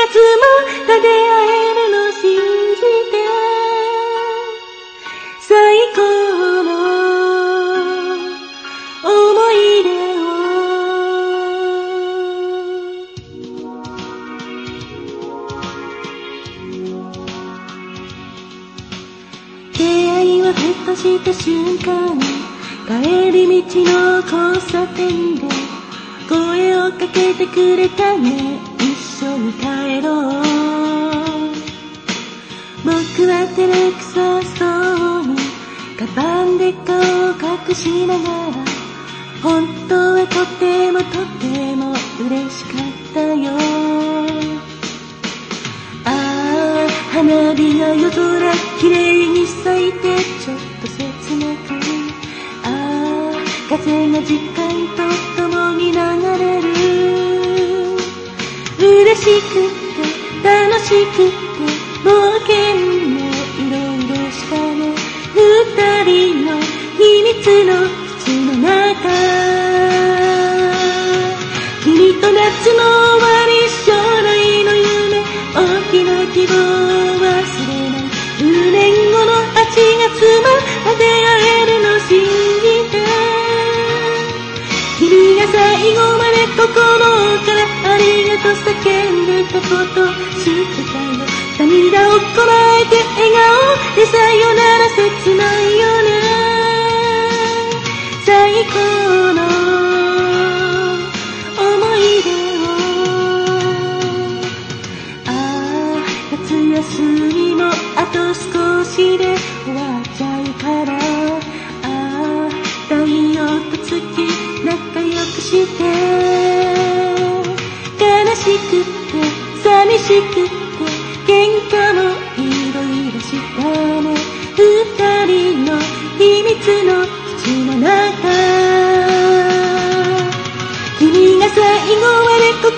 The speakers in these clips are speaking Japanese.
月もた出会えるの信じて。最高の思い出を。出会いはふっとした瞬間帰り道の交差点で声をかけてくれたね緒に帰ろう。僕は照れくさそう。にカバンで顔を隠しながら本当はとてもとても嬉しかったよ。ああ花火が夜空きれいに咲いてちょっと切なくああ風が時間と共に流れる。嬉しくて楽しくて冒険もいろいろしたね二人の秘密の口の中君と夏のと叫んでたこと知ってたよ涙をこらえて笑顔でさよなら切ないよね。最高の思い出を。ああ夏休みもあと少しで終わっちゃうから。ああ太陽と月仲良くして。しくて喧嘩もいろいろしたね二人の秘密の口の中君が最後まで心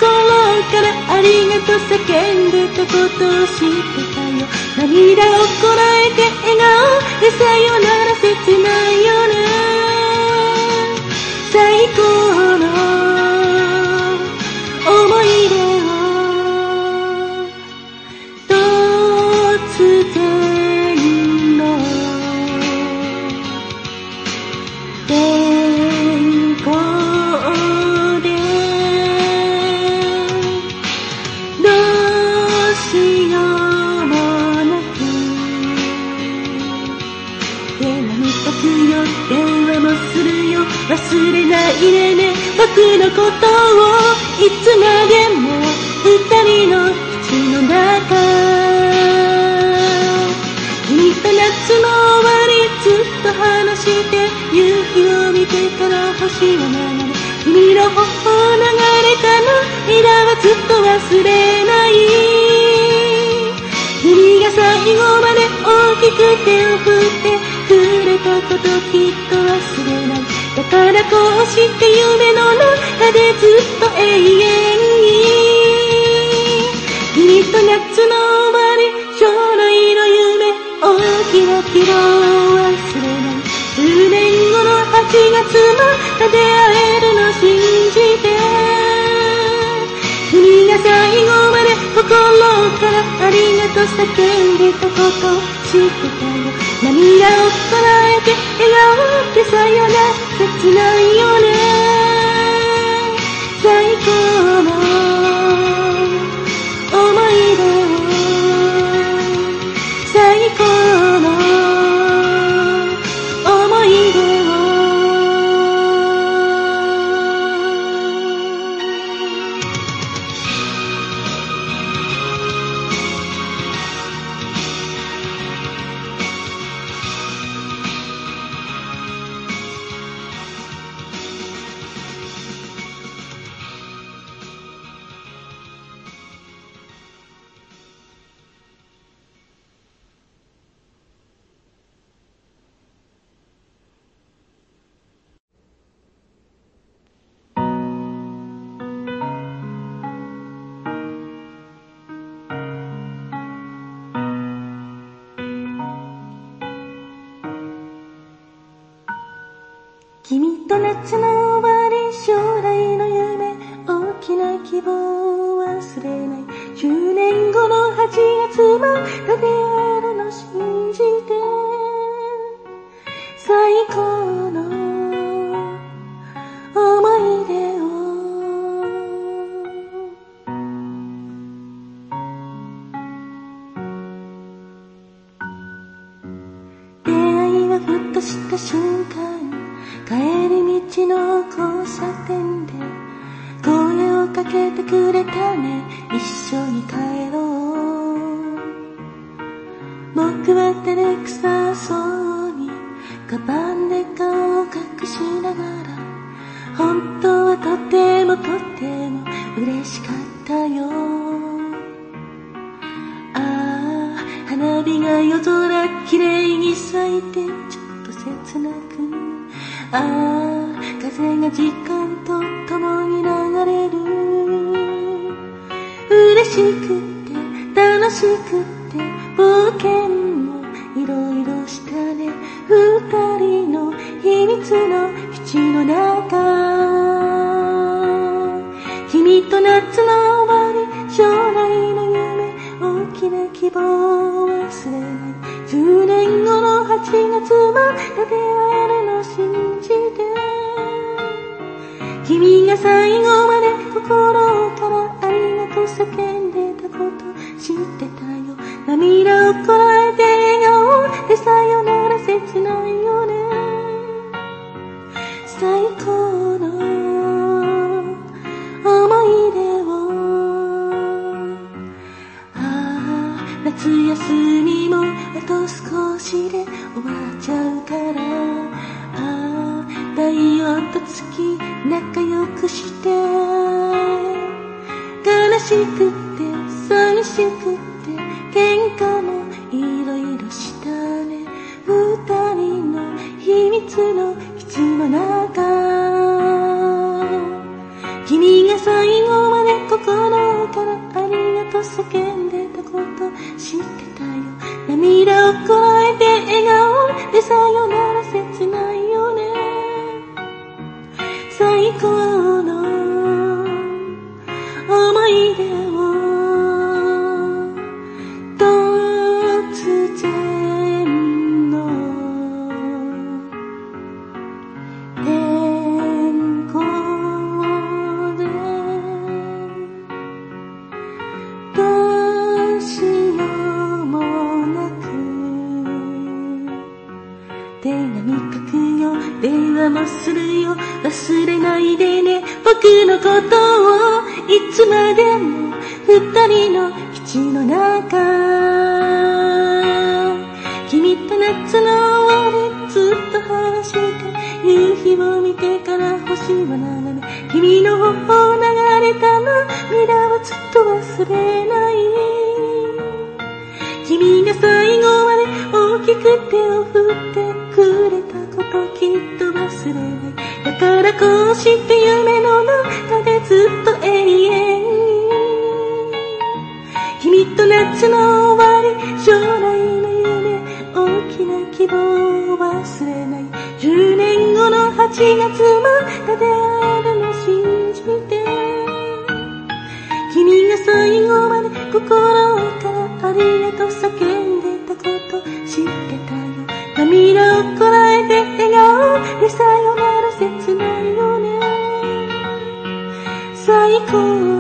からありがとう叫んでたことを知ってたよ涙をこらえて笑顔でさよなら切ないよね忘れないでね。僕のことをいつまでも二人の口の中。君と夏の終わりずっと話して夕日を見てから星を眺め君の頬流れた涙はずっと忘れない。君が最後まで大きく手を振ってくれたことだからこうして夢の中でずっと永遠に君と夏の終わり将来の。夢大きな希望を忘れない10年後の8月また出会えるの信じて。君が最後まで心からありがとう叫んでたこと知ってたよ。涙をこらえて笑顔でさよなら。切ないよ君と夏の帰り道の交差点で声をかけてくれたね。一緒に帰ろう。僕は照れくさそうにカバンで顔を隠しながら本当はとてもとても嬉しかったよ。ああ花火が夜空きれいに咲いてちょっと切なくああ風が時間と共に流れる。嬉しくて楽しくて冒険もいろいろしたね。二人の秘密の基地の中。君と夏の終わり将来の夢大きな希望を忘れ10年後の8月まで君が最後まで心からありがとう叫んでたこと知ってたよ。涙をこらえて笑顔でさよなら切ないよね最高の思い出を。ああ夏休みもあと少しで終わっちゃうから。仲良くして。悲しくて寂しくて喧嘩のことをいつまでも二人の基地の中。君と夏の終わりずっと話して夕日を見てから星を眺め。君の頬を流れた涙をずっと忘れない。君が最後まで大きく手を振ってくれたこときっと忘れない。だからこうして忘れない。10年後の8月まで出会えるの信じて。君が最後まで心からありがとう叫んでたこと知ってたよ。涙をこらえて笑顔でさよなら切ないよね。最高。